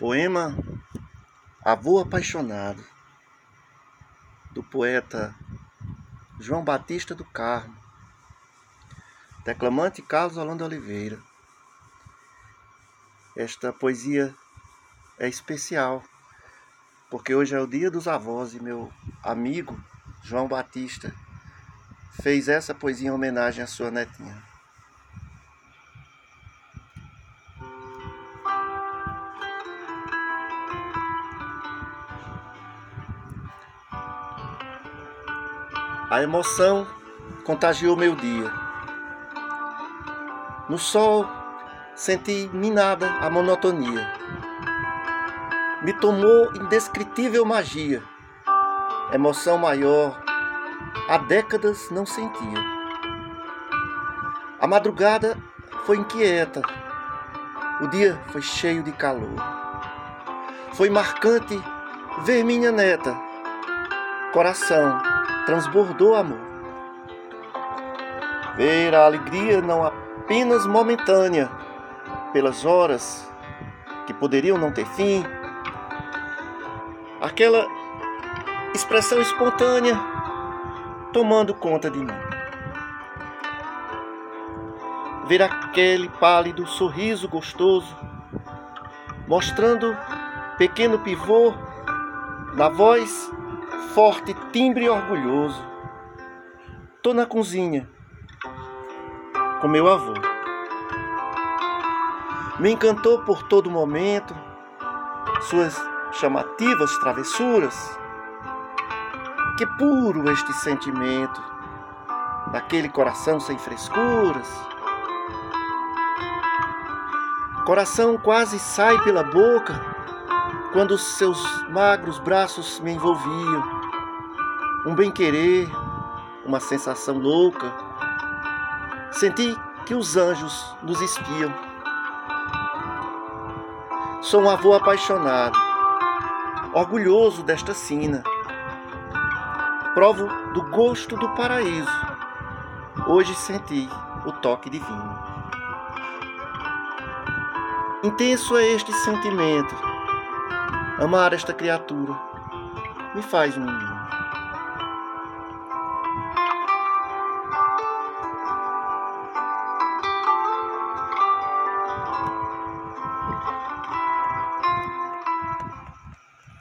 Poema Avô Apaixonado, do poeta João Batista do Carmo, declamante Carlos Holanda Oliveira. Esta poesia é especial, porque hoje é o dia dos avós e meu amigo João Batista fez essa poesia em homenagem à sua netinha. A emoção contagiou meu dia. No sol senti minada a monotonia. Me tomou indescritível magia. Emoção maior, há décadas não sentia. A madrugada foi inquieta. O dia foi cheio de calor. Foi marcante ver minha neta. Coração transbordou amor. Ver a alegria não apenas momentânea, pelas horas que poderiam não ter fim, aquela expressão espontânea tomando conta de mim. Ver aquele pálido sorriso gostoso, mostrando pequeno pivô na voz forte timbre orgulhoso. Tô na cozinha com meu avô. Me encantou por todo momento, suas chamativas travessuras. Que puro este sentimento, daquele coração sem frescuras. Coração quase sai pela boca quando seus magros braços me envolviam um bem-querer, uma sensação louca. Senti que os anjos nos espiam. Sou um avô apaixonado, orgulhoso desta sina. Provo do gosto do paraíso. Hoje senti o toque divino. Intenso é este sentimento. Amar esta criatura me faz um menino.